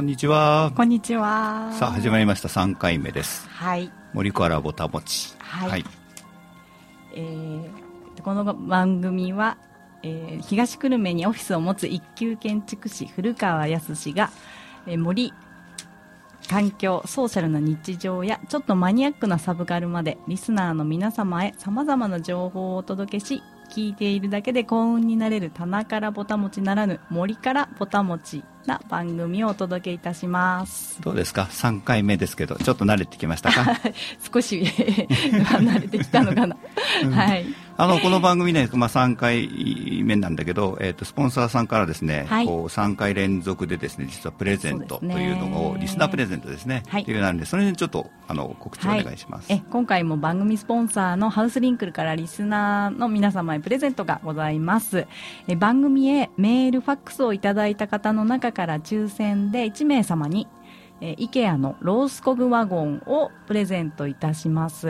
こんにちは。こんにちは。さあ、始まりました。3回目です。はい。森からぼたもち。はいえー、この番組は、えー東久留米にオフィスを持つ一級建築士古川康が、えー森環境ソーシャルな日常やちょっとマニアックなサブカルまでリスナーの皆様へさまざまな情報をお届けし聞いているだけで幸運になれる棚からぼたもちならぬ森からぼたもちな番組をお届けいたします。どうですか ?3 回目ですけど、ちょっと慣れてきましたか？少し 離れてきたのかな、はいあの、この番組ね、まあ、3回目なんだけど、えっ、と、スポンサーさんからですね、はい。こう、3回連続でですね、実はプレゼントというのを、リスナープレゼントですね、はい。っていうのがあるんで、それにちょっと、あの、告知をお願いします。え今回も番組スポンサーのハウスリンクルからリスナーの皆様へプレゼントがございます。え番組へメールファックスをいただいた方の中から抽選で1名様にえ IKEA のロースコグワゴンをプレゼントいたします、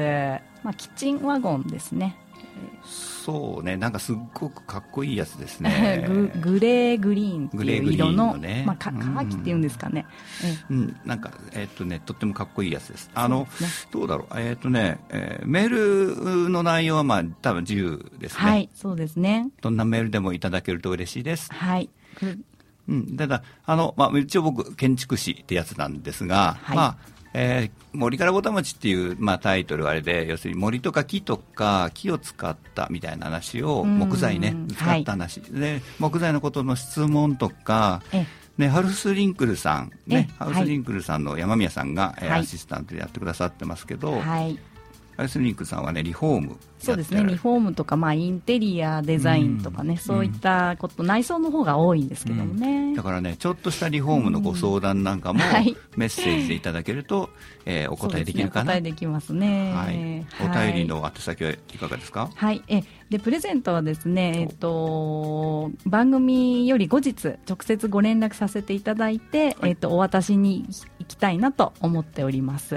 まあ、キッチンワゴンですねそうね、なんかすっごくかっこいいやつですね。ググレーグリーンっていう色のンのね。まあ、かうん。乾きっていうんですかね、えうん、なんか、えっ、とね、とってもかっこいいやつです。あの、そうですどうだろう、えっ、とね、えーメールの内容はまあ、多分自由ですね。はいそうですね。どんなメールでもいただけると嬉しいです。はい。うん、ただ、あの、まあ、一応僕、建築士ってやつなんですが、はい。まあ、えー森からぼたもちっていう、まあ、タイトルはあれで、要するに森とか木とか木を使ったみたいな話を、うん。木材ね、使はい。った話、で、木材のことの質問とか、えね、ハウスリンクルさん、ね、えハウスリンクルさんの山宮さんが、えーはい。アシスタントでやってくださってますけど、はい。ハウスリンクルさんはね、リフォームそうですね、リフォームとか、まあ、インテリアデザインとかね、うん。そういったこと、内装の方が多いんですけどもね。だからね、ちょっとしたリフォームのご相談なんかも、はい。メッセージでいただけると、えー お答えできるかな。ね。お答えできますね。はい、お便りの宛先はいかがですか、はい、えでプレゼントはですね、えっと、番組より後日直接ご連絡させていただいて、はい。えっと、お渡しに行きたいなと思っております、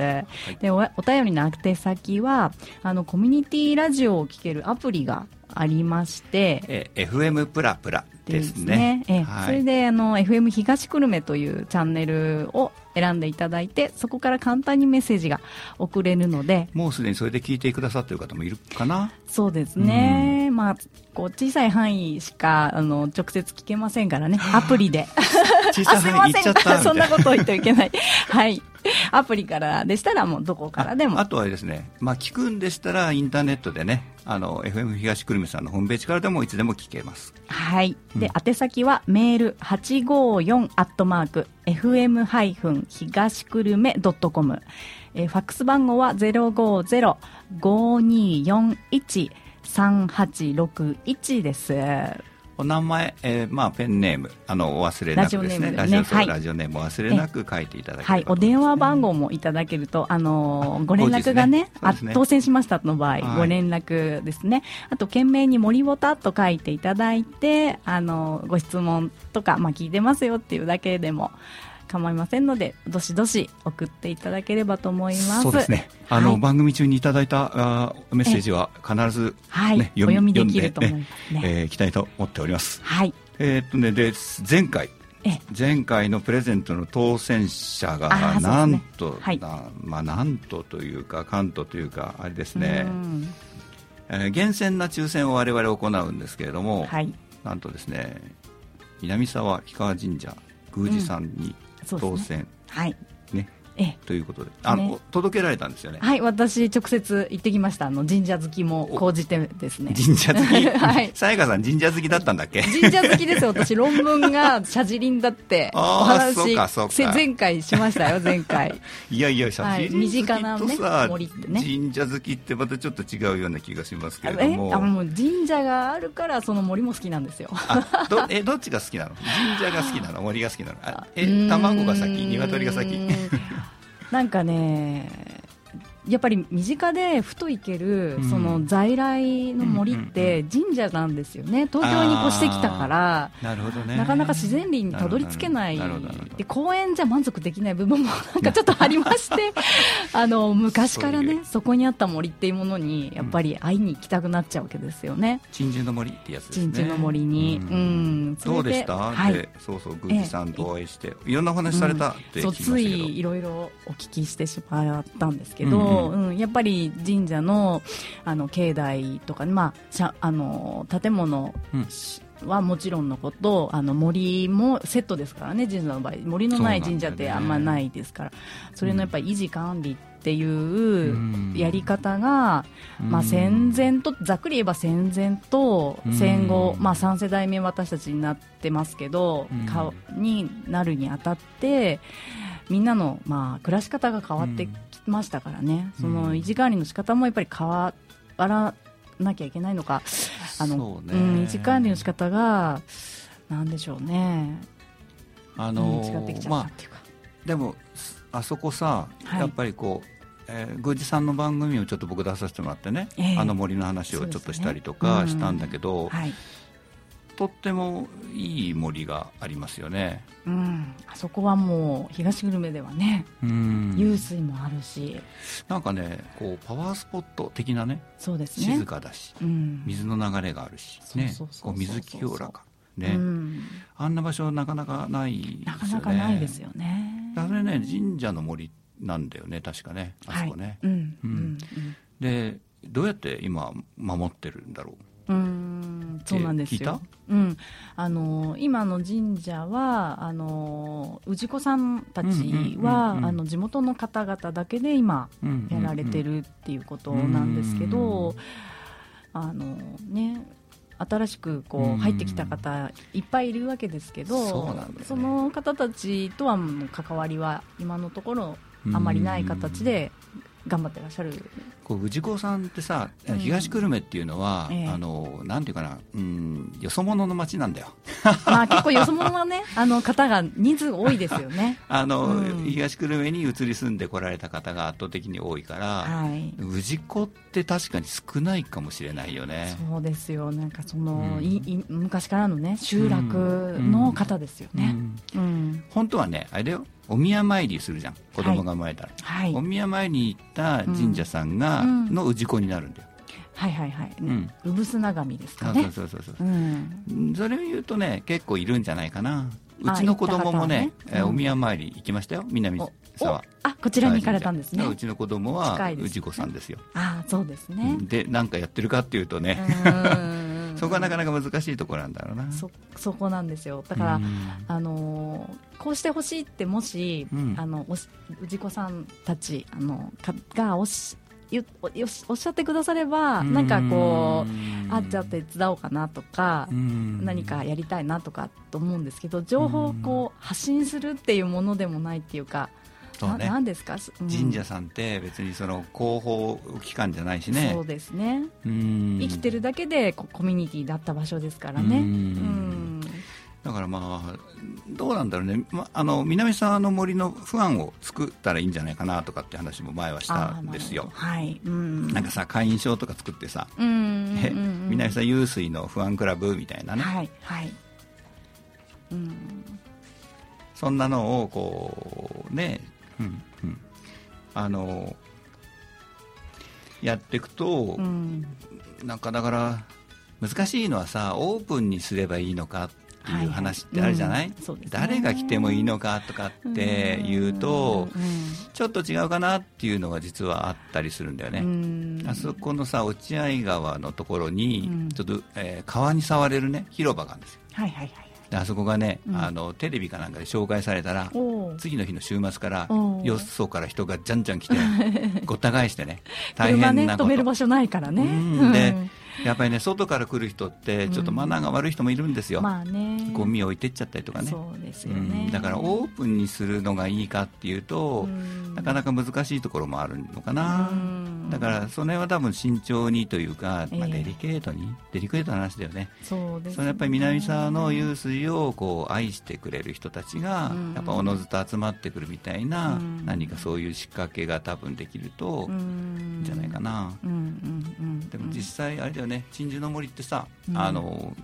でおお便りの宛先はあのコミュニティラジオを聴けるアプリがありましてえー FM プラプラでですすね。ええはい。それであの FM 東久留米というチャンネルを選んでいただいてそこから簡単にメッセージが送れるのでもうすでにそれで聞いてくださってる方もいるかな？そうですね、まあ、こう小さい範囲しかあの直接聞けませんからね。アプリで。小さい範囲言っちゃったそんなことを言ってはいけない。はい アプリからでしたらもうどこからでもああとはですね、まあ、聞くんでしたらインターネットでね、あの FM 東久留米さんのホームページからでもいつでも聞けます。はい。で、うん宛先はメール854アットマーク fm 東久留米ドットコム。えーファックス番号は050-5241-3861です。お名前、えーまあ、ペンネーム、あの、お忘れなくですね。ラジオネームねはいラジオネームお忘れなく書いていただければはい。お電話番号もいただけると、あのーご連絡がね、ね当選しましたの場合、はいご連絡ですね。あと、懸命に森ボタと書いていただいて、あのーご質問とか、まあ、聞いてますよっていうだけでも構いませんので、どしどし送っていただければと思います。そうですね。あの、はい番組中にいただいたあーメッセージは必ず、はいね、お読みできると思いますね読んでえーいきたいと思っております。はい。えーっとね、で、前回、え前回のプレゼントの当選者がなんと、はいなまあなんとというか関東というかあれですねう、んえー厳選な抽選を我々行うんですけれども、はい。なんとですね南沢氷川神社宮司さんに当選、はい。ということで。あの、ね。届けられたんですよね、はい、私、直接行ってきました。あの、神社好きも講じてですね。神社好き、はい。さやかさん神社好きだったんだっけ？神社好きですよ、私、論文が社寺林だって、お話そうかそうか。せ前回しましたよ、前回。いやいや写はい真好き身近なねとさ、森ってね。神社好きってまたちょっと違うような気がしますけれども。あもう神社があるから、その森も好きなんですよ。あどえどっちが好きなの？神社が好きなの？森が好きなの？あえ卵が先？鶏が先？なんかね、やっぱり身近でふと行ける、その在来の森って神社なんですよね、東京に越してきたからなるほど、ね、なかなか自然林にたどり着けない。で公園じゃ満足できない部分もなんか ちょっとありまして あの昔からねそこにあった森っていうものにやっぱり会いに行きたくなっちゃうわけですよね。鎮守の森ってやつですね。鎮守の森に、うん、うん、どうでした、はい、そうそう宮司さんとお会いして、いろんなお話されたって聞きましたけど、うん、そうついいろいろお聞きしてしまったんですけど、うんうん。うん、やっぱり神社のあの境内とか、まあ、あの建物、はもちろんのことあの森もセットですからね神社の場合。森のない神社ってあんまないですから。そ,、れのやっぱり維持管理っていうやり方が、まあ、戦前とざっくり言えば戦前と戦後、まあ、3世代目私たちになってますけど、かになるにあたってみんなの、まあ、暮らし方が変わってきましたからね、その維持管理の仕方もやっぱり変わらなきゃいけないのか、あの、ね、うん、維持管理の仕方が、なんでしょうね、あのー、違ってきちゃったっていうか。まあ、でもあそこさ、はい、やっぱりこう、えー、宮司さんの番組をちょっと僕出させてもらってね、えー、あの森の話をちょっとしたりとかしたんだけど、ねうんはい、とってもいい森がありますよね、うん、あそこはもう東久留米ではね、うん、湧水もあるし。なんかねこうパワースポット的なねそうですね。静かだし、うん、水の流れがあるし、ね、水清らかね、うん、あんな場所なかなかないですよね。なかなかないですよね。だね神社の森なんだよね確かね。あそこね、はい、うん、うん、でどうやって今守ってるんだろう？うんそうなんですよ。うん、あの今の神社はあの氏子さんたちは、あの地元の方々だけで今やられてるっていうことなんですけど、あのね新しくこう入ってきた方いっぱいいるわけですけど、そ、ね,、の方たちとは関わりは今のところあまりない形で頑張ってらっしゃるこう氏子さんってさ、東久留米っていうのは、ええ、あのなんていうかな、うん、よそ者の町なんだよ。まあ結構よそ者のね、あの方が人数多いですよね。あの、うん、東久留米に移り住んでこられた方が圧倒的に多いから、はい、氏子って確かに少ないかもしれないよね。そうですよ、なんかその、うん、い昔からのね集落の方ですよね。うん、本当はね、あれだよ。お宮参りするじゃん。子供が生まれたら、はい、お宮参りに行った神社さんが、うん、の氏子になるんだよ、はいはいはい、うん、うぶすな神ですかね。そうそうそうそう、う。ん、それを言うとね結構いるんじゃないかな。うちの子供もね、ね。えー、お宮参り行きましたよ。南沢。あこちらに行かれたんですね。うちの子供は氏子さんですよ。あそうですね。で何かやってるかっていうとねそこはなかなか難しいところなんだろうな。そそこなんですよ。だから、あのこうしてほしいってもし、うん、あのお氏子さんたちあのかがおしよおっしゃってくださればなんかこうあじゃあ手伝おうかなとか何かやりたいなとかと思うんですけど情報をこう発信するっていうものでもないっていうか。そうね、なんですか、うん、神社さんって別にその広報機関じゃないしね。そうですね。生きてるだけでコミュニティだった場所ですからね。うん。だからまあどうなんだろうね、ま、あの南沢の森の不安を作ったらいいんじゃないかなとかって話も前はしたんですよ、はい。うん、なんかさ会員証とか作ってさ、うん、南沢湧水の不安クラブみたいなね、はいはい。うん、そんなのをこうねうんうん、あのやっていくと、うん、なんかだから難しいのはさオープンにすればいいのかっていう話ってあるじゃない、はいはいうんね、誰が来てもいいのかとかっていうと、うん、ちょっと違うかなっていうのが実はあったりするんだよね、あそこのさ落合川のところにちょっと、えー、川に触れるね広場があるんですよ、はいはいはいあそこがね、うん、あのテレビかなんかで紹介されたら次の日の週末からよそから人がじゃんじゃん来て ごった返してね。大変なね、止める場所ないからね、で やっぱりね外から来る人ってちょっとマナーが悪い人もいるんですよ、まあね、ゴミを置いてっちゃったりとかね。そうですよね、だからオープンにするのがいいかっていうとなかなか難しいところもあるのかな。だからその辺は多分慎重にというか、まあ、デリケートに、えー、デリケートな話だよね。そうです、ね、そのやっぱり南沢の湧水をこう愛してくれる人たちが、やっぱおのずと集まってくるみたいな、何かそういう仕掛けが多分できるといいん。じゃないかな、でも実際あれだよね。鎮守の森ってさ、あの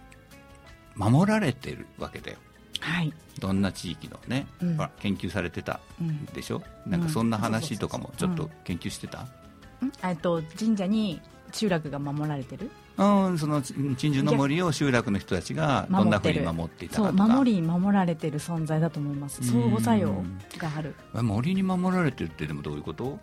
守られてるわけだよ。はい、どんな地域のね、うん、研究されてたでしょ、うん、なんかそんな話とかもちょっと研究してた、えっと神社に集落が守られてる？うん、その鎮守の森を集落の人たちがどんなふうに守っていたか守り守られてる存在だと思います。相互作用がある。森に守られてるってでもどういうこと？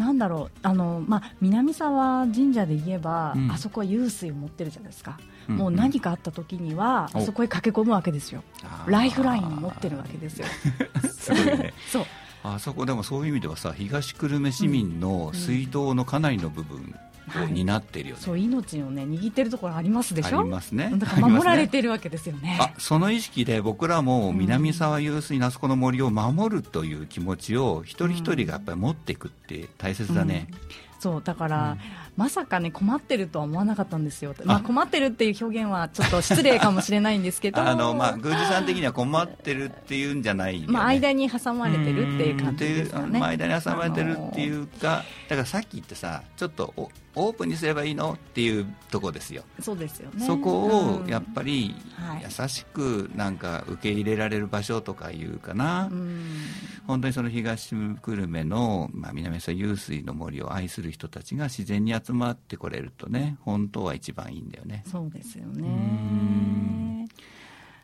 なんだろうあの、まあ、南沢神社で言えば、うん、あそこは湧水を持ってるじゃないですか、うん。うん、もう何かあった時には、あそこへ駆け込むわけですよ。ライフラインを持ってるわけですよ。すごいね。そう。あそこでもそういう意味ではさ東久留米市民の水道のかなりの部分を担ってるよね、はい、そう命をね握ってるところありますでしょ？ありますね。だから守られてるわけですよね、ね、あその意識で僕らも南沢湧水那須湖の森を守るという気持ちを一人一人がやっぱり持っていくって大切だね、うん。そうだから、うん、まさかね困ってるとは思わなかったんですよ、まあ、困ってるっていう表現はちょっと失礼かもしれないんですけど。あの、まあ、宮司さん的には困ってるっていうんじゃない、ね、まあ、間に挟まれてるっていう感じですかね、まあ、間に挟まれてるっていうかだからさっき言ってさちょっとオープンにすればいいのっていうとこですよ。そうですよね。そこをやっぱり優しくなんか受け入れられる場所とかいうかな、うん、本当にその東久留米の、まあ、南沢湧水の森を愛する人たちが自然に集まってこれるとね本当は一番いいんだよね。そうですよね。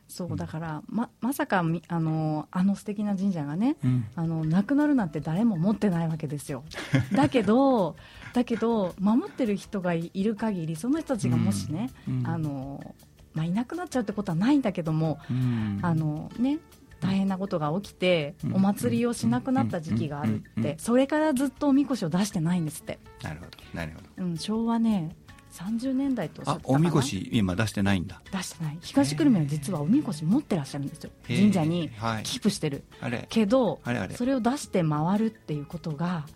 そうだからままさかあのあの素敵な神社がね、うん、あのなくなるなんて誰も思ってないわけですよ。だけどだけど守ってる人がいる限りその人たちがもしね、うん。うん、あのまあ、いなくなっちゃうってことはないんだけども、あのね大変なことが起きて、お祭りをしなくなった時期があるって、それからずっとおみこしを出してないんですって。なるほど。なるほど、うん、昭和ね30年代とあおみこし今出してないんだ。出してない。東久留米は実はおみこし持ってらっしゃるんですよ。神社にキープしてる、はい、けどそれを出して回るっていうことが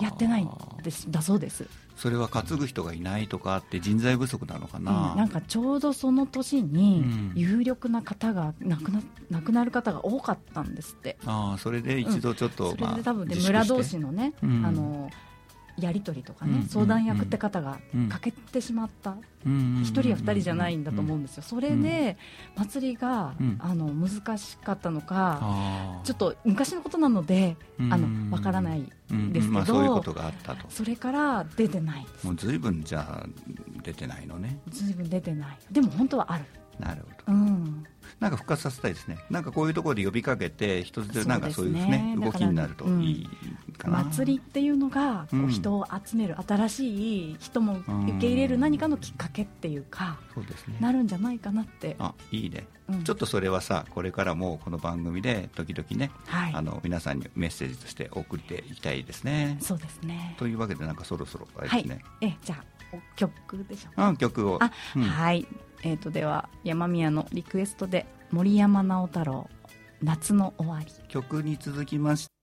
やってないですだそうです。それは担ぐ人がいないとかって人材不足なのかな、うん、なんかちょうどその年に有力な方が亡くな亡くなる方が多かったんですって。ああそれで一度ちょっと、うん、それで多分、ね、村同士のね、うん、あのやり取りとかね、相談役って方が欠けてしまった、1人や2人じゃないんだと思うんですよ、それで祭りが、あの難しかったのか、ちょっと昔のことなので、あの分からないですけど、そういうことがあったと。それから出てないもうずいぶんじゃあ出てないのね。ずいぶん出てない。でも本当はあるなるほど、うんなんか復活させたいですね。なんかこういうところで呼びかけて、一つでなんかそういうね、動きになるといいかな。祭りっていうのが、こう人を集める、新しい人も受け入れる何かのきっかけっていうか、そうですね。なるんじゃないかなって。あ、いいね。ちょっとそれはさ、これからもこの番組で時々ね、あの皆さんにメッセージとして送っていきたいですね。そうですね。というわけでなんかそろそろあれですね。え、じゃあ曲でしょうか？曲を。はい。えー、とでは山宮のリクエストで森山直太朗「夏の終わり」曲に続きまして。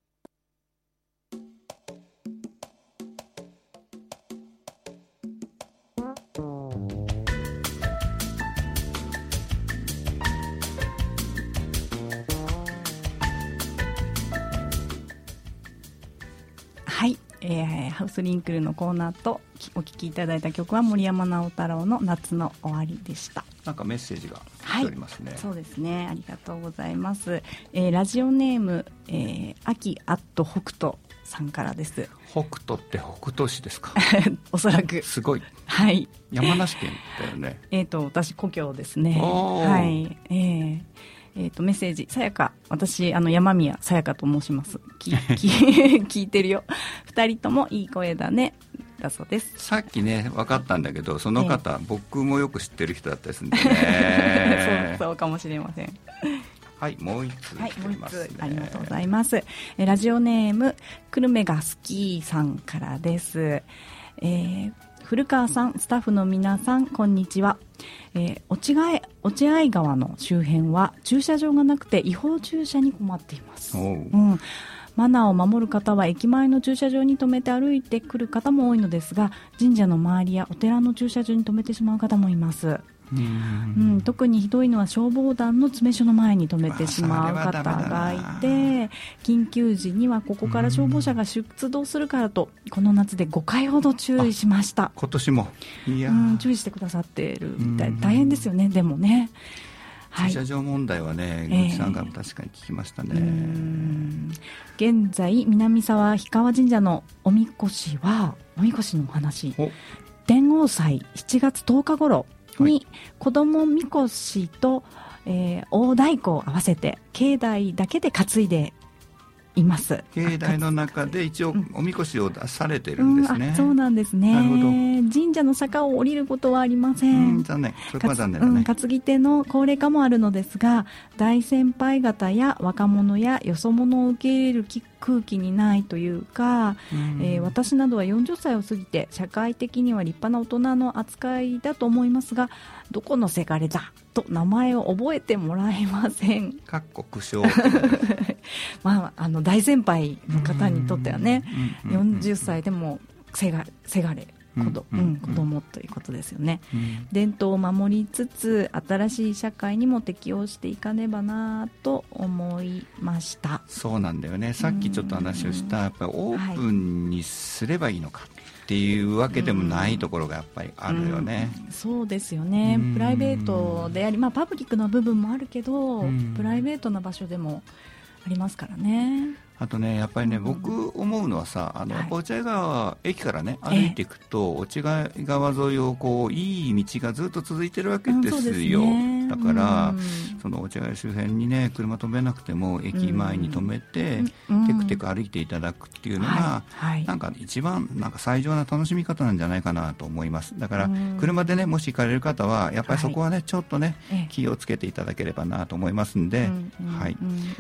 えー、ハウスリンクルのコーナーとお聴きいただいた曲は森山直太朗の「夏の終わり」でした。なんかメッセージが来ておりますね、はい、そうですね。ありがとうございます、えー、ラジオネーム、えー、秋アット北斗さんからです。北斗って北斗市ですか？おそらく。すごい。はい。山梨県だよね。えっと私故郷ですね。はい。えーえーと、メッセージ、さやか、私、あの山宮さやかと申します。きき 聞いてるよ。二人ともいい声だね。だそうです。さっきね、分かったんだけど、その方、えー、僕もよく知ってる人だったりするんでね。そう、そうかもしれません。はい、もう一つ、ね、はい、もう一つありがとうございます。えラジオネーム、久留米が好きさんからです。えー、古川さん、スタッフの皆さん、こんにちは。えー、落合落合川の周辺は駐車場がなくて違法駐車に困っています。うんマナーを守る方は駅前の駐車場に止めて歩いてくる方も多いのですが神社の周りやお寺の駐車場に止めてしまう方もいますうん、特にひどいのは消防団の詰め所の前に止めてしまう方がいて緊急時にはここから消防車が出動するからとこの夏で5回ほど注意しました。今年も。いや、うん、注意してくださっているみたい。大変ですよねでもね。駐車場問題はね、はい、さんからも確かに聞きましたね、えー、現在南沢氷川神社のおみこしはおみこしのお話。天王祭7月10日頃に子供みこしと、えー、大太鼓を合わせて境内だけで担いでいます。境内の中で一応おみこしを出されてるんですね、うん、そうなんですね。神社の坂を降りることはありません、ん、残念。そこは残念だね、担ぎ手の高齢化もあるのですが大先輩方や若者やよそ者を受け入れる空気にないというか、うん、えー、私などは40歳を過ぎて社会的には立派な大人の扱いだと思いますがどこのせがれだと名前を覚えてもらえません。かっこ苦笑まあ、あの大先輩の方にとってはね、40歳でもせがせがれ子ど、うん、子供ということですよね、うん、伝統を守りつつ新しい社会にも適応していかねばなと思いました。そうなんだよね。さっきちょっと話をしたやっぱりオープンにすればいいのか、っていうわけでもないところがやっぱりあるよね、うん、そうですよね、プライベートであり、まあ、パブリックな部分もあるけど、プライベートな場所でもありますからね。あとね、やっぱりね、うん、僕思うのはさ、あの、はい、落合川駅からね、歩いていくと、落合川沿いをこう、いい道がずっと続いてるわけですよ。うん、だから、うん、その落合周辺にね、車止めなくても、駅前に止めて、テクテク歩いていただくっていうのが、はい、なんか一番、なんか最上な楽しみ方なんじゃないかなと思います。だから、車でね、もし行かれる方は、やっぱりそこはね、ちょっとね、気をつけていただければなと思いますんで、はい。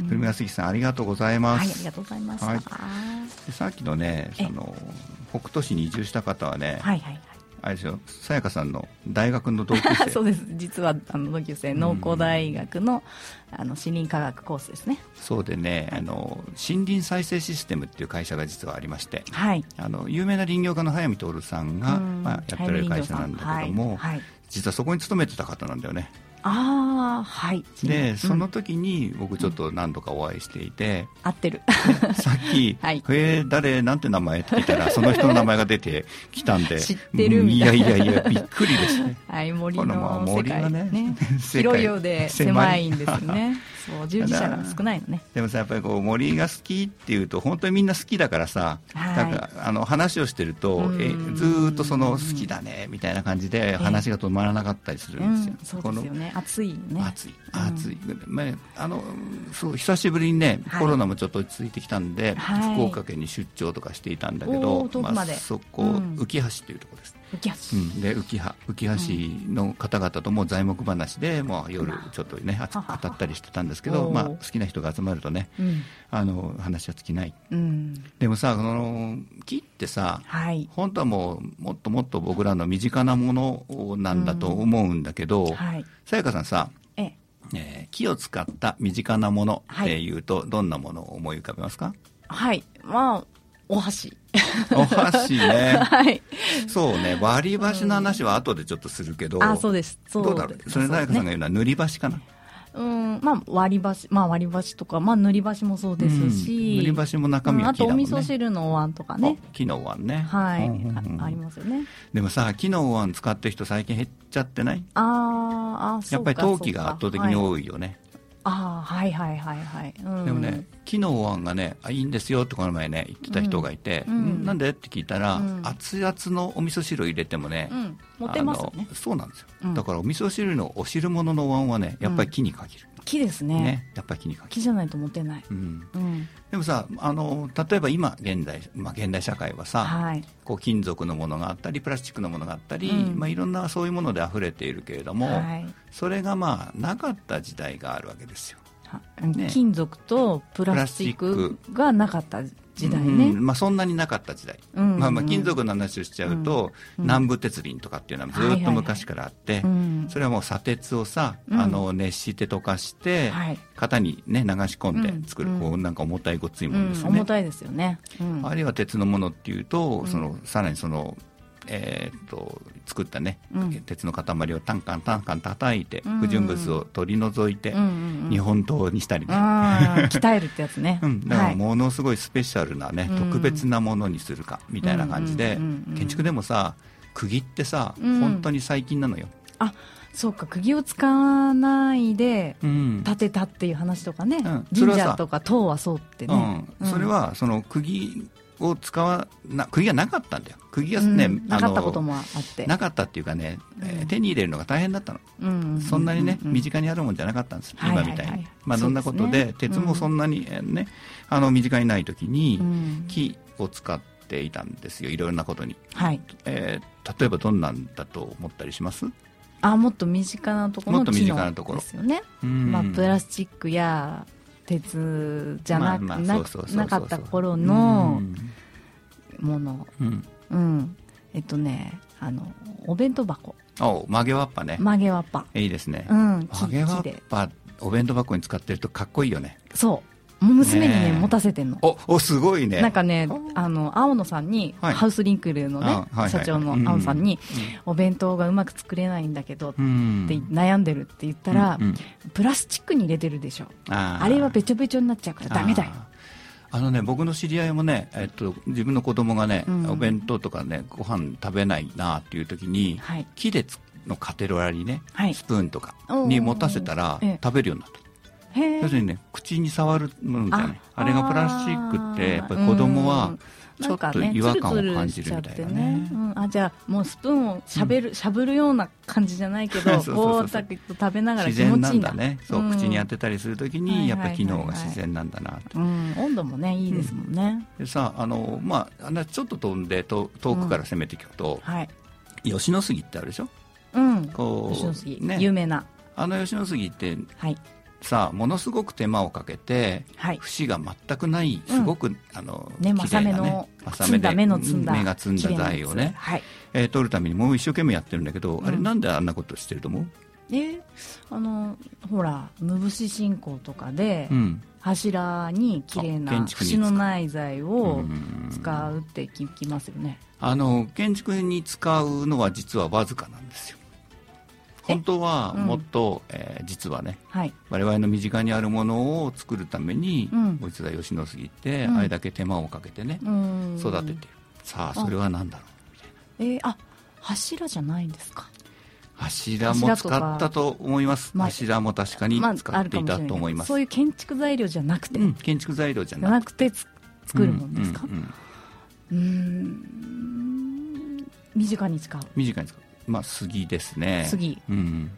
車安さん、ありがとうございます。りがとうございました、はい、でさっきのねその北斗市に移住した方はね、はいはいはい。あれですよさやかさんの大学の同級生。そうです。実はあの同級生農工大学の,、あの森林科学コースですね。そうでね、はい、あの森林再生システムっていう会社が実はありまして、はい、あの有名な林業家の早見徹さんが、まあ、やってられる会社なんだけども、はい、実はそこに勤めてた方なんだよねああはい。で、うん、その時に僕ちょっと何度かお会いしていて、合ってる。さっき「はい、えー、誰？なんて名前?」って聞いたらその人の名前が出てきたんで。知ってるみたいな。いやいやいやびっくりですね。はい森の世界がね ね広いようで狭いんですねそう従事者が少ないのね。でもさやっぱりこう森が好きっていうと本当にみんな好きだからさ、はい、なんかあの話をしてるとえずっとその好きだねみたいな感じで話が止まらなかったりするんですよ、うん、そうですよね。暑いね。暑い暑い、うん、まあ、あのそう久しぶりにね、はい、コロナもちょっと落ち着いてきたんで、はい、福岡県に出張とかしていたんだけど、まあ、そこ、うん、浮橋というところです浮うん、で浮橋浮橋の方々とも材木話でもう夜ちょっとね語ったりしてたんですけど、まあ、好きな人が集まるとね、うん、あの話は尽きない、うん、でもさこの木ってさ、はい、本当はもうもっともっと僕らの身近なものなんだと思うんだけどさやかさんさええ。ー、木を使った身近なものっていうと、はい、どんなものを思い浮かべますか？はい。まあお箸。お箸ね。はい。そうね、割り箸の話は後でちょっとするけど。あ、そうです。そうどうだろう？それ、大工さんが言うのは塗り箸かな？うん、まあ割り箸、まあ割り箸とか、まあ塗り箸もそうですし、うん、塗り箸も中身は木だもん、ね、あとお味噌汁のお椀とかね。木のお椀ね。はい、あ。りますよね。でもさ、木のお椀使ってる人最近減っちゃってない？ああ、やっぱり陶器が圧倒的に多いよね。ああはいはいはいはい、うん、でもね木のお椀がねあいいんですよってこの前ね言ってた人がいて、うん、なんでって聞いたら、うん、熱々のお味噌汁を入れてもね、うん、持てますよね。そうなんですよ、だからお味噌汁のお汁物のお椀はねやっぱり木に限る、木ですね。ね。やっぱり木に限る。木じゃないと持てない、うん。でもさあの例えば今現代、まあ、現代社会はさ、はい、こう金属のものがあったりプラスチックのものがあったり、まあ、いろんなそういうもので溢れているけれども、はい、それがまあなかった時代があるわけですよ。ね、金属とプラスチックがなかった時代ね、うん、まあ、そんなになかった時代、うんうん、まあ、まあ金属の話をしちゃうと、うん、南部鉄輪とかっていうのはずっと昔からあって、それはもう砂鉄をさ、あの熱して溶かして、型に、ね、流し込んで作る、こうなんか重たいごついものですよね、重たいですよね、あるいは鉄のものっていうと、そのさらにそのえー、と作ったね、うん、鉄の塊をタンカンタンカン叩いて、うん。不純物を取り除いて、うんうんうん、日本刀にしたりね。鍛えるってやつね、うん、だからものすごいスペシャルなね、はい、特別なものにするかみたいな感じで、建築でもさ釘ってさ、うん、本当に最近なのよ。あそうか釘を使わないで建てたっていう話とかね、うん、神社とか塔はそうってね、うん、それはその釘を使わな釘がなかったんだよ釘がね、うん、なかったこともあって。なかったっていうかね、えー、手に入れるのが大変だったの、うん、そんなにね、身近にあるもんじゃなかったんです、今みたいに、まあそんなことで、ね、鉄もそんなに、えー、ねあの身近にない時に、木を使っていたんですよいろいろなことに、はい。えー、例えばどんなんだと思ったりします？あもっと身近なところの機能ですよね、まあ、プラスチックや鉄じゃな,、ななかった頃のもの、うん、うん、えっとねあのお弁当箱。お曲げわっぱね。曲げわっぱ。いいですね、うん、曲げわっぱお弁当箱に使ってるとかっこいいよね。そう。娘にね持たせてんの。おおすごいね。なんかねあの青野さんに、はい、ハウスリンクルのね、社長の青野さんに、お弁当がうまく作れないんだけどって悩んでるって言ったら、プラスチックに入れてるでしょ。あれはべちょべちょになっちゃうからダメだよあのね、僕の知り合いもね、えっと、自分の子供がね、うん、お弁当とかね、ご飯食べないなっていう時に、はい、木でのカテロラにね、はい、スプーンとかに持たせたら、食べるようになった。要するにね口に触るものじゃな。いあれがプラスチックってやっぱり子供はちょっと違和感を感じるみたいなね、ね。うん、あじゃあもうスプーンをしゃべる、うん、しゃぶるような感じじゃないけど こう食べながら気持ちいいんだ。ね。そう、うん、口に当てたりするときにやっぱり機能が自然なんだなと、温度もねいいですもんね、でさあのまあちょっと飛んでと遠くから攻めていくと、はい、吉野杉ってあるでしょ？うん。こう吉野杉、ね、有名な。あの吉野杉って、はい、さものすごく手間をかけて、はい、節が全くないすごく、うん、あのね正目の正目目の摘んだ目が摘んだ材をね、はい。えー、取るためにもう一生懸命やってるんだけど、うん、あれなんであんなことしてると思う？えー、あのほら無節進行とかで、うん、柱に綺麗な節のない材を使うって聞きますよね。あの建築に使うのは実はわずかなんですよ本当はもっと、うん、えー、実はね、はい、我々の身近にあるものを作るために、うん、こいつは吉野杉って、うん、あれだけ手間をかけてね、うん、育ててる。さあそれは何だろう？みたいなえー、あ柱じゃないんですか？柱も使ったと思います、まあ、柱も確かに使っていたと思います、まあ、そういう建築材料じゃなくて、建築材料じゃなくて。作るもんですか？うん。身近に使う。身近に使うまあ杉ですね。杉。うん。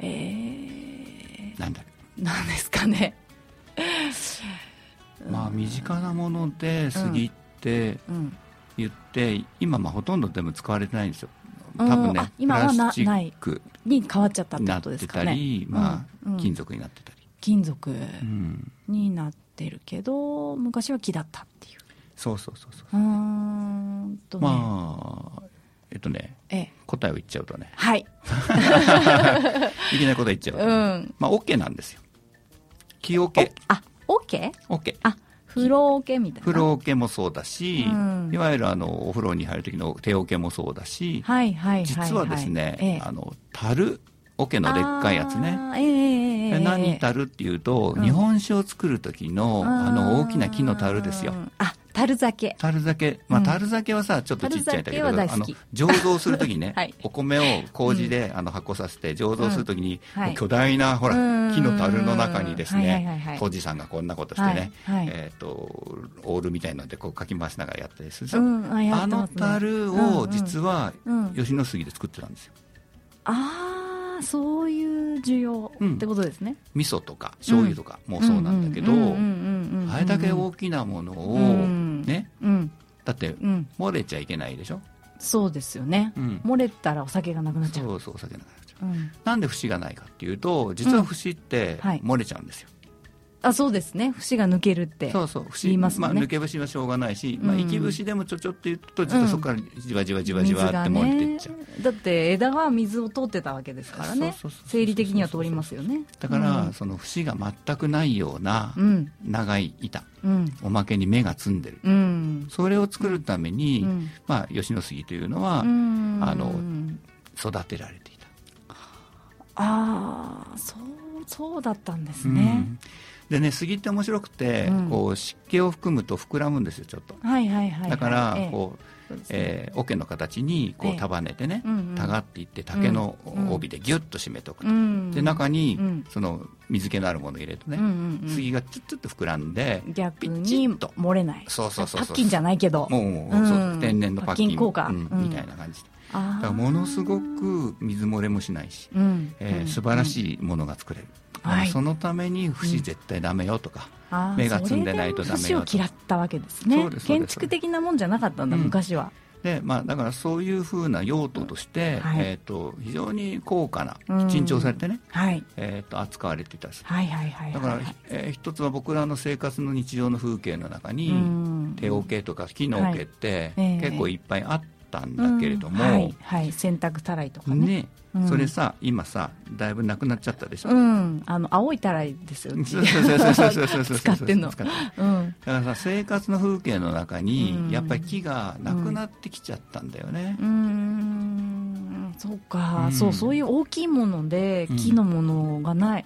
えー、なんだなんですかね。まあ身近なもので杉って言って、うん、今まあほとんどでも使われてないんですよ。多分ね今はなない。に変わっちゃったってことですかね。なってたり、まあ、うん、金属になってたり。金属になってるけど、昔は木だったっていう。そうそうそうそう。うんと、ね、まあえっとね、ええ、答えを言っちゃうとね。はい。いきなり答え言っちゃうと、ね、うん。まあ、OK なんですよ。木桶。あ、OK?OK。OK あ、風呂桶みたいな。風呂桶もそうだし、うん、いわゆるあの、お風呂に入る時の手桶もそうだし、はいはいはい、はい、実はですね、ええ、あの、樽、桶のでっかいやつね。ええー、何樽っていうと、うん、日本酒を作る時の、あの、大きな木の樽ですよ。あ、樽酒。樽酒。まあ樽酒はさちょっとちっちゃいんだけど、あの醸造するときにね、はい、お米を麹で、あの発酵させて醸造するときに、巨大なほら木の樽の中にですね杜氏さんがこんなことしてね、えっ、とオールみたいのでこうかき回しながらやったりする、あの樽を実は吉野杉で作ってたんですよ、ああそういう需要ってことですね、うん、味噌とか醤油とかもそうなんだけどあれだけ大きなものをね、うん、だって漏れちゃいけないでしょ？そうですよね、うん、漏れたらお酒がなくなっちゃう。そうそうお酒なくなっちゃう、うん、なんで節がないかっていうと実は節って漏れちゃうんですよ、あそうですね。節が抜けるってそうそう。節言いますね、まあ、抜け節はしょうがないし、うん、まあ、生き節でもちょちょって言うと実はそこからじわじわじわじわって漏れてっちゃう、ね、だって枝が水を通ってたわけですからね。生理的には通りますよね。だから、うん、その節が全くないような長い板、うん、おまけに芽がつんでる、うん、それを作るために、まあ、吉野杉というのは、あの育てられていた。ああそうそうだったんですね、でね杉って面白くて、うん、こう湿気を含むと膨らむんですよちょっと、はいはいはい、はい、だからこう、えー、桶の形にこう束ねてね、ええ、たがっていって竹の帯でギュッと締めておくと、うん、で中にその水気のあるものを入れるとね、うんうんうん、杉がちょっと膨らんで逆に漏れない。そうそうそうパッキンじゃないけど。もうもう、うん、天然のパッキン。効果、うん、みたいな感じで。だからものすごく水漏れもしないし、うん、えー、素晴らしいものが作れる、はい、そのために節絶対ダメよとか、うん、目が摘んでないとダメよと節を嫌ったわけですね。建築的なもんじゃなかったんだ、昔は。でまあ、だからそういうふうな用途として、はい、えーと、非常に高価な、珍重されてね、はい、えーと、扱われていたし、はいはいはい、だから、えー、一つは僕らの生活の日常の風景の中に、手桶とか木の桶って、結構いっぱいあったんだけれども、はいはい、洗濯たらいとかね。ねそれさ今さだいぶなくなっちゃったでしょ、うん、あの青いたらいですよそうそうそうそうそう使ってんのだからさ生活の風景の中にやっぱり木がなくなってきちゃったんだよねうんそうか、そうそういう大きいもので木のものがない、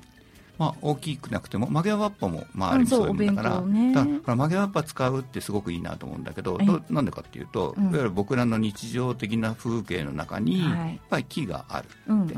まあ、大きくなくても曲げわっぱも、まあ、あるそういうだから,、ね、だから曲げわっぱ使うってすごくいいなと思うんだけど、なんでかっていうと、うん、いわゆる僕らの日常的な風景の中に、やっぱり木があるって、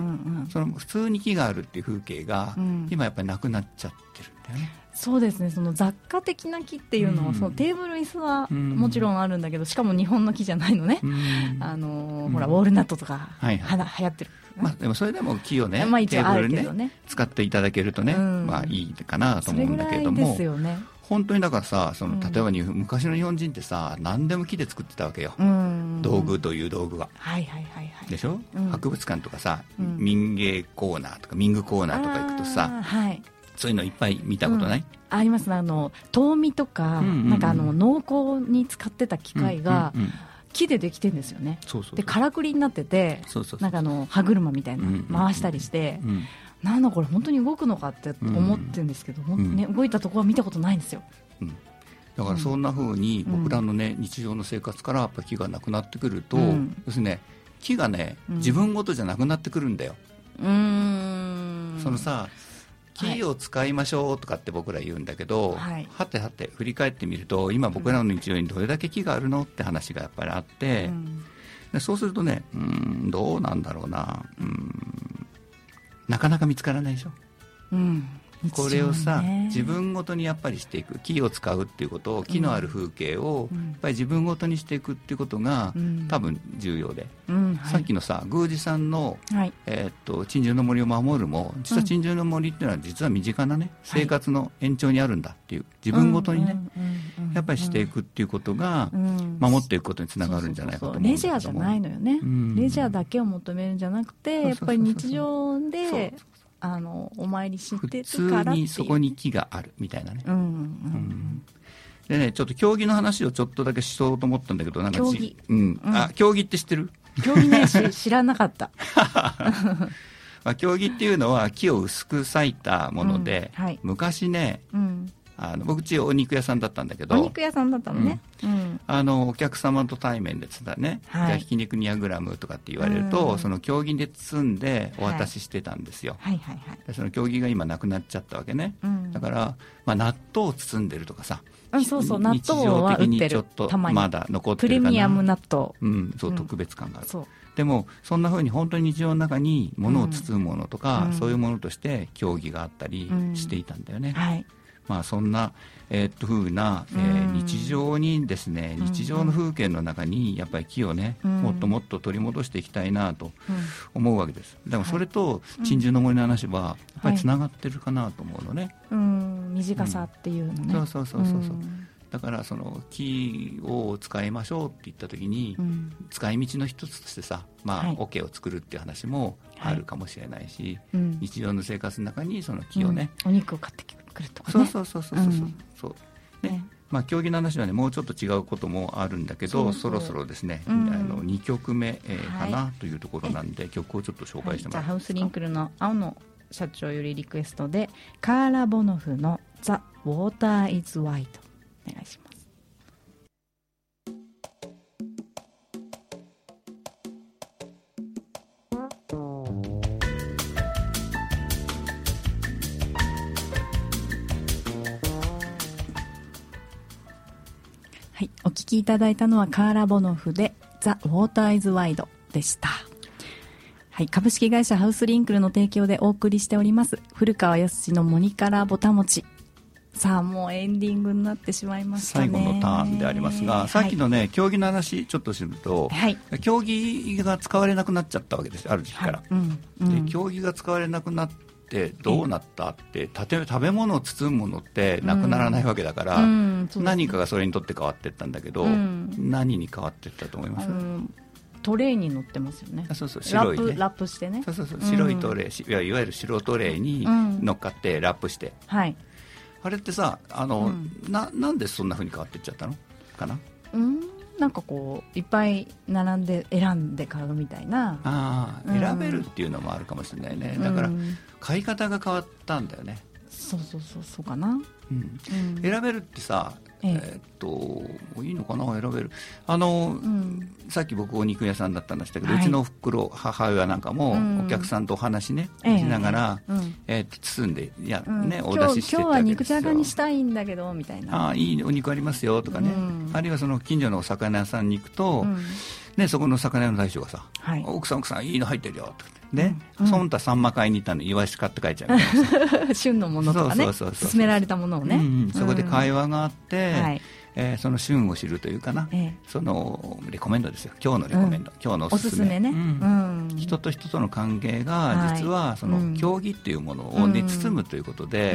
その普通に木があるっていう風景が、今やっぱりなくなっちゃってる。んだよね。そうですね。その雑貨的な木っていうのは、うん、そのテーブル椅子はもちろんあるんだけど、しかも日本の木じゃないのね、うん、あのー、ほらウォールナットとか、はいはい、はやってる。まあ、でもそれでも木をね、まあ、テーブルね、ね、使っていただけるとね、うん、まあいいかなと思うんだけれども、ね、本当にだからさその例えばに、うん、昔の日本人ってさ何でも木で作ってたわけよ、うん、道具という道具は。はいはいはいはい、でしょ、うん、博物館とかさ、民芸コーナーとか民具コーナーとか行くとさ、はい、そういうのいっぱい見たことない、ありますね。あの遠見とか、うんうんうん、なんかあの農耕に使ってた機械が、うんうんうん。木でできてるんですよね。でからくりになっててなんかあの歯車みたいな回したりして、うん。うん、なんだこれ本当に動くのかって思ってるんですけど、うん、ね、動いたところは見たことないんですよ、うん、だからそんなふうに僕らのね、日常の生活からやっぱ木がなくなってくると、要するにね木がね自分ごとじゃなくなってくるんだよ、うん。そのさ木を使いましょうとかって僕ら言うんだけど、はい、はてはて振り返ってみると今僕らの日常にどれだけ木があるのって話がやっぱりあって、うん、でそうするとねうんどうなんだろうな。うん。なかなか見つからないでしょ。うんこれをさ、自分ごとにやっぱりしていく木を使うっていうことを木のある風景を、やっぱり自分ごとにしていくっていうことが、多分重要で、さっきのさ宮司さんの、えっと珍獣の森を守るも実は珍獣の森っていうのは実は身近なね生活の延長にあるんだっていう自分ごとにね、やっぱりしていくっていうことが、守っていくことにつながるんじゃないかと思うレジャーじゃないのよね、レジャーだけを求めるんじゃなくてやっぱり日常であのお参りしてるから普通にそこに木があるみたいなね、うんうんうん、でねちょっと競技の話をちょっとだけしようと思ったんだけどなんか競技、うん、あ競技って知ってる？競技ね知らなかった。まあ、競技っていうのは木を薄く裂いたもので、はい、昔ね、うん、あの僕ちお肉屋さんだったんだけど。お肉屋さんだったのね、うん、あのお客様と対面でつったね、はい、じゃあひき肉 200g とかって言われると、うん、その経木で包んでお渡ししてたんですよ、はい、はい。はい。はい。その経木が今なくなっちゃったわけね、うん、だから、まあ、納豆を包んでるとかさ。うん、そうそう。納豆は売ってる。まだ残ってるプレミアム納豆。うん。そう特別感がある、でもそんなふうに本当に日常の中に物を包むものとか、そういうものとして競技があったりしていたんだよね、はいまあ、そんな、えー、っと風な、えー、日常にですね日常の風景の中にやっぱり木をね、もっともっと取り戻していきたいなと思うわけです。でもそれと珍獣の森の話はやっぱりつながってるかなと思うのね、うん、短さっていうのね、そうそうそうそうそう、だからその木を使いましょうって言った時に、うん、使い道の一つとしてさ、まあ、桶、を作るっていう話もあるかもしれないし、日常の生活の中にその木をね、うん、お肉を買ってきるくるとか、ね、そうそうそうそうそう。まあ、競技の話はねもうちょっと違うこともあるんだけどそろそろですね、うん、あの2曲目、えー、かなというところなんで、曲をちょっと紹介してもらいます、はい、ハウスリンクルの青の社長よりリクエストでカーラ・ボノフの「ザ・ウォーター・イズ・ワイト」お願いしますきいただいたのはカーラ・ボノフで「ザ・ウォーター・イズ・ワイド」でした。はい、株式会社ハウスリンクルの提供でお送りしております。古川康のモニカラぼたもちさあもうエンディングになってしまいました最後のターンでありますが、さっきのね競技の話ちょっとすると、はい、競技が使われなくなっちゃったわけですある時期から、はい。うんうん、で競技が使われなくなってってどうなったって食べ物を包むものってなくならないわけだから、うんうん、何かがそれにとって変わっていったんだけど、うん、何に変わっていったと思います、トレーに乗ってますよね。そうそう白い、ね、ラップしてね。そうそうそう白いトレー、いわいわゆる白トレーに乗っかってラップして。はい。あれってさあの、ななんでそんなふうに変わっていっちゃったの？かな？うん。なんかこういっぱい並んで選んで買うみたいな。あ、あ、選べるっていうのもあるかもしれないね、だから買い方が変わったんだよね。そうそうそうそうかな、うん、選べるってさえー、っといいのかな選べる。あの、うん、さっき僕お肉屋さんだったんでしたけど、はい、うちの袋母親なんかも、お客さんとお話ね、しながら、うん、えー、包んでいや、ねお出しして今日は肉じゃがにしたいんだけどみたいな。あいいお肉ありますよとかね、あるいはその近所のお魚屋さんに行くと、ね、そこの魚屋の大将がさ、はい、奥さん奥さんいいの入ってるよってで、うん、そんたサンマ買いに行ったのイワシ買って帰っちゃう 旬のものとかね。そうそうそう勧められたものをね、うんうん、そこで会話があって、はい、えー、その旬を知るというかな、ええ、そのレコメンドですよ。今日のレコメンド、うん、今日のおすすめ。ね、うん、人と人との関係が実はその競技っていうものをね、包むということで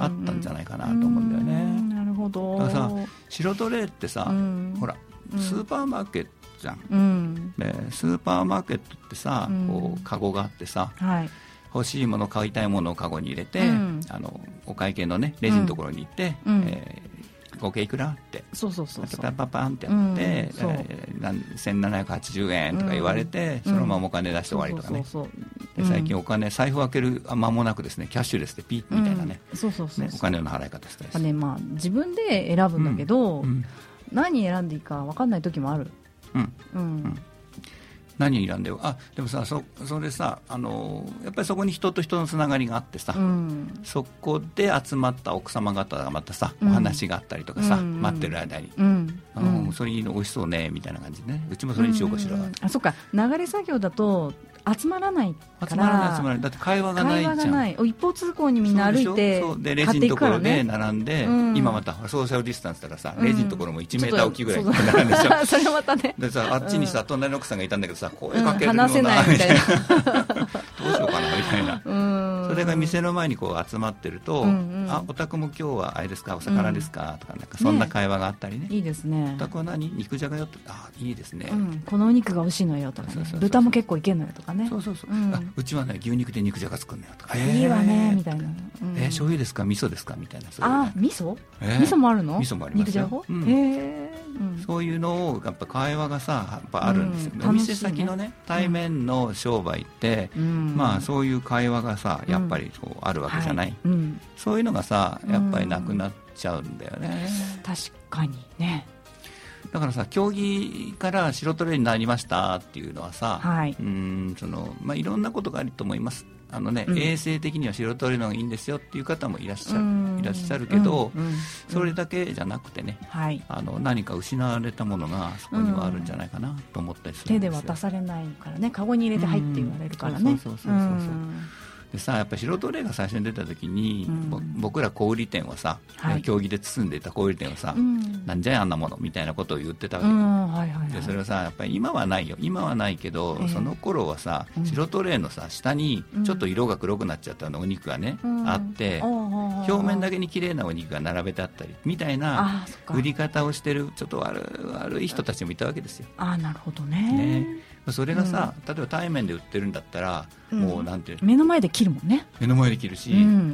あったんじゃないかなと思うんだよね、なるほど。だからさ白トレーってさ、ほらスーパーマーケットじゃん、うん、でスーパーマーケットってさ、うん、こうカゴがあってさ、はい、欲しいもの買いたいものをカゴに入れて、うん、あのお会計のねレジのところに行って、うん、えー、合計いくらって。そうそうそうパパパンってやって、うんえー、1780円とか言われて、そのままお金出して終わりとかね。最近お金財布開ける間もなくですねキャッシュレスでピッみたいなね,、そうそうそうお金の払い方したりして、ねまあ、自分で選ぶんだけど、何選んでいいか分かんない時もあるうん、うん。何選んであでもさそそれさあのやっぱりそこに人と人のつながりがあってさ、うん、そこで集まった奥様方がまたさ、お話があったりとかさ、うん、待ってる間に、うん。うん、それいいの美味しそうねみたいな感じでね。うちもそれにしようかしら、あそっか。流れ作業だと集まらない集まらない集まらない。だって会話がないじゃん。会話がない。一方通行にみんな歩いてそう。でレジのところで並んで、うん、今またソーシャルディスタンスだからさ、レジのところも1メーター置きぐらい並んでしょ それまたね。でさあっちにさ隣の奥さんがいたんだけどさ声かけるのな、うん、話せないみたいな。どうしようかなみたいな、それが店の前にこう集まってると、うんうん、あお宅も今日はあれですかお魚ですか、とかなんかそんな会話があったりね、いいですね。お宅は何？肉じゃがよってあいいですね、このお肉が美味しいのよとか、ね、豚も結構いけんのよとかね。そうそうそう、うちはね牛肉で肉じゃが作るのよとか、いいわねみたいな、えー、醤油ですか？味噌ですか？みたいなあ味噌、味噌もあるの？味噌もありますよ。肉じゃが、へえそういうのをやっぱ会話がさやっぱあるんですよ、お店先のね対面の商売って、まあそういう会話がさやっぱりこうあるわけじゃない、そういうのがさやっぱりなくなっちゃうんだよね、確かにねだからさ競技から白トレになりましたっていうのはさ、はい、うんそのまあ、いろんなことがあると思います。あのね、うん、衛生的には白トレの方がいいんですよっていう方もいらっしゃるいらっしゃるけど、うん。うん、それだけじゃなくてね、はい、あの何か失われたものがそこにはあるんじゃないかなと思ったりする手で渡されないからねカゴに入れて入って言われるからね、そうそうそうそうそうでさやっぱ素人例が最初に出た時に、うん、僕ら小売店はさ、はい、競技で包んでいた小売店はさ、うん、なんじゃいあんなもの？みたいなことを言ってたわけ、うん。はいはいはい、でそれはさやっぱり今はないよ。今はないけど、えー、その頃はさ白トレーのさ下にちょっと色が黒くなっちゃったのお肉がね、あって表面だけに綺麗なお肉が並べてあったりみたいな売り方をしてるちょっと悪悪い人たちもいたわけですよ。あなるほどね。ねそれがさ、例えば対面で売ってるんだったらもうなんて目の前で切るもんね。目の前で切るし、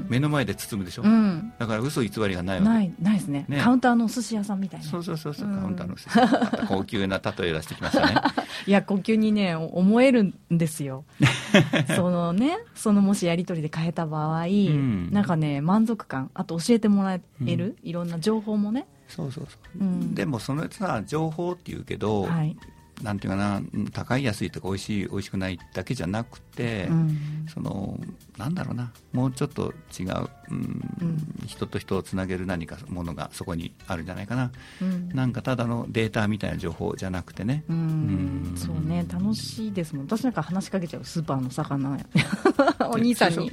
目の前で包むでしょ、うん、だから嘘偽りがないわけ。ないないですね、ね、カウンターのお寿司屋さんみたいな。そうそうそうそう、カウンターのお寿司。屋高級な例え出してきましたね。いや高級にね思えるんですよ。そのねそのもしやり取りで変えた場合、うん、なんかね満足感あと教えてもらえる、いろんな情報もね。そうそうそう、うん、でもそのさ情報っていうけど、はい、なんていうかな高い安いとか美味しい美味しくないだけじゃなくて、うん、そのなんだろうな。もうちょっと違う、うん、うん、人と人をつなげる何かものがそこにあるんじゃないかな、うん、なんかただのデータみたいな情報じゃなくてね、うん。そうね。楽しいですもん。私なんか話しかけちゃうスーパーの魚。屋 お兄さんに。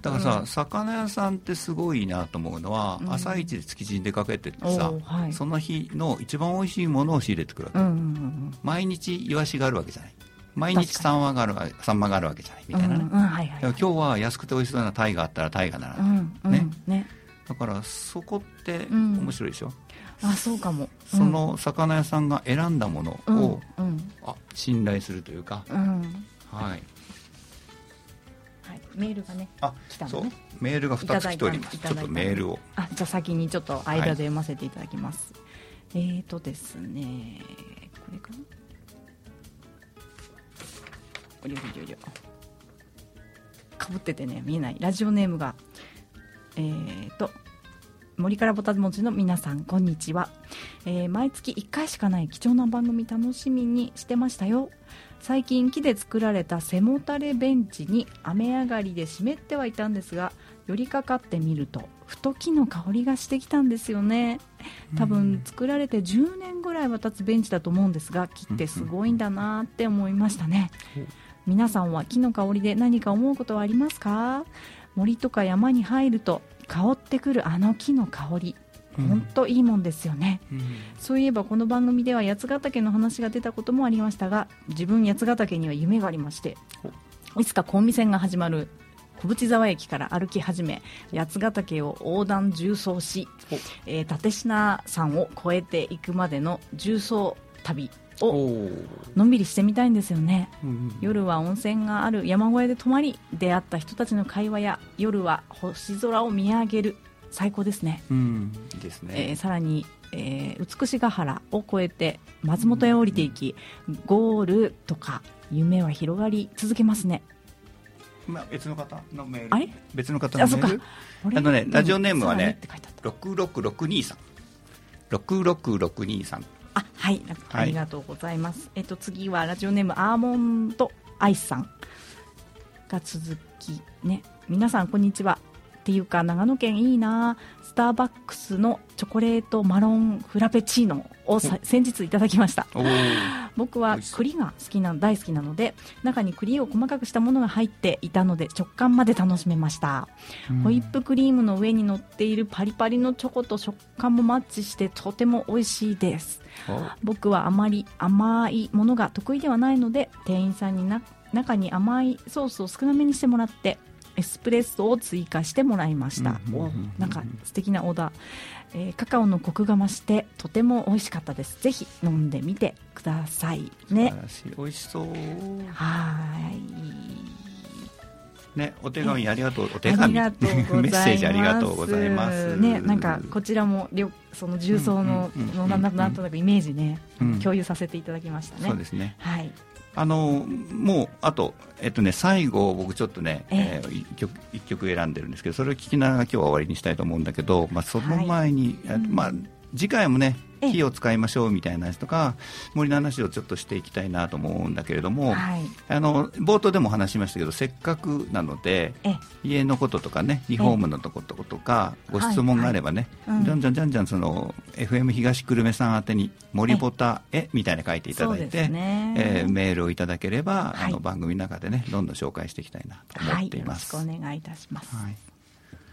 だからさ、魚屋さんってすごいなと思うのは、朝一で築地に出かけてってさ、はい、その日の一番おいしいものを仕入れてくるわけ、うんうんうん、毎日イワシがあるわけじゃない。毎日サンマがあるサンマがあるわけじゃないみたいなね、うんうんはいはい、今日は安くて美味しそうなタイがあったらタイがならな。い、うんうん、ね。ね。だからそこって面白いでしょ、うん、あそうかも、うん、その魚屋さんが選んだものを、うん、あ信頼するというか、はい、はい、メールがねあ来たのね。メールが2つ来ております。ちょっとメールを。あじゃあ先にちょっと間で読ませていただきます、はい、えっ、ー、とですねこれかな？おりょりょりかぶっててね見えない。ラジオネームがえーと森からぼたもちの皆さんこんにちは、えー、毎月1回しかない貴重な番組楽しみにしてましたよ。最近木で作られた背もたれベンチに雨上がりで湿ってはいたんですが寄りかかってみるとふと木の香りがしてきたんですよね。多分作られて10年ぐらいは経つベンチだと思うんですが木ってすごいんだなって思いましたね、皆さんは木の香りで何か思うことはありますか？森とか山に入ると香ってくるあの木の香り。本当いいもんですよね、うん、そういえばこの番組では八ヶ岳の話が出たこともありましたが自分八ヶ岳には夢がありましていつかコンビ線が始まる小淵沢駅から歩き始め八ヶ岳を横断縦走し、えー、立科山を越えていくまでの重走旅をのんびりしてみたいんですよね、うん、夜は温泉がある山小屋で泊まり出会った人たちの会話や夜は星空を見上げる最高ですね、うん、ですね、えー、さらに、えー、美しが原を越えて松本へ降りていき、うん、ゴールとか夢は広がり続けますねまあ、別の方のメール。あれ？別の方のメール。あのねラジオネームはね、六六六二さん。六六六二さん。あはい。ありがとうございます、はい、えっと次はラジオネームアーモンドアイスさんが続きね。皆さんこんにちはっていうか長野県いいな。スターバックスのチョコレートマロンフラペチーノを先日いただきました。僕は栗が好きな大好きなので中に栗を細かくしたものが入っていたので食感まで楽しめました、うん、ホイップクリームの上に乗っているパリパリのチョコと食感もマッチしてとても美味しいです。僕はあまり甘いものが得意ではないので店員さんにな中に甘いソースを少なめにしてもらってエスプレッソを追加してもらいました、なんか素敵なオーダー、えー、カカオのコクが増してとても美味しかったです。ぜひ飲んでみてください。ね。美味しそう。はい。ね、お手紙ありがとう、お手紙、メッセージありがとうございます。ね、なんかこちらもその重曹ののなんとなくイメージね、共有させていただきましたね。そうですね。はい。あのもうあと、えっとね、最後、僕ちょっとね、えー、1, 曲1曲選んでるんですけどそれを聞きながら今日は終わりにしたいと思うんだけど、まあ、その前に、はい、まあ、次回もね火を使いましょうみたいな話とか森の話をちょっとしていきたいなと思うんだけれども、はい、あの冒頭でも話しましたけどせっかくなので家のこととかねリフォームのとこととかご質問があればね、はい。はい、じゃんじゃんじゃんじゃんその FM 東久留米さん宛てに森ボタへみたいな書いていただいて、ね。えー、メールをいただければ、あの番組の中でねどんどん紹介していきたいなと思っています。よろしくお願いいたします。はい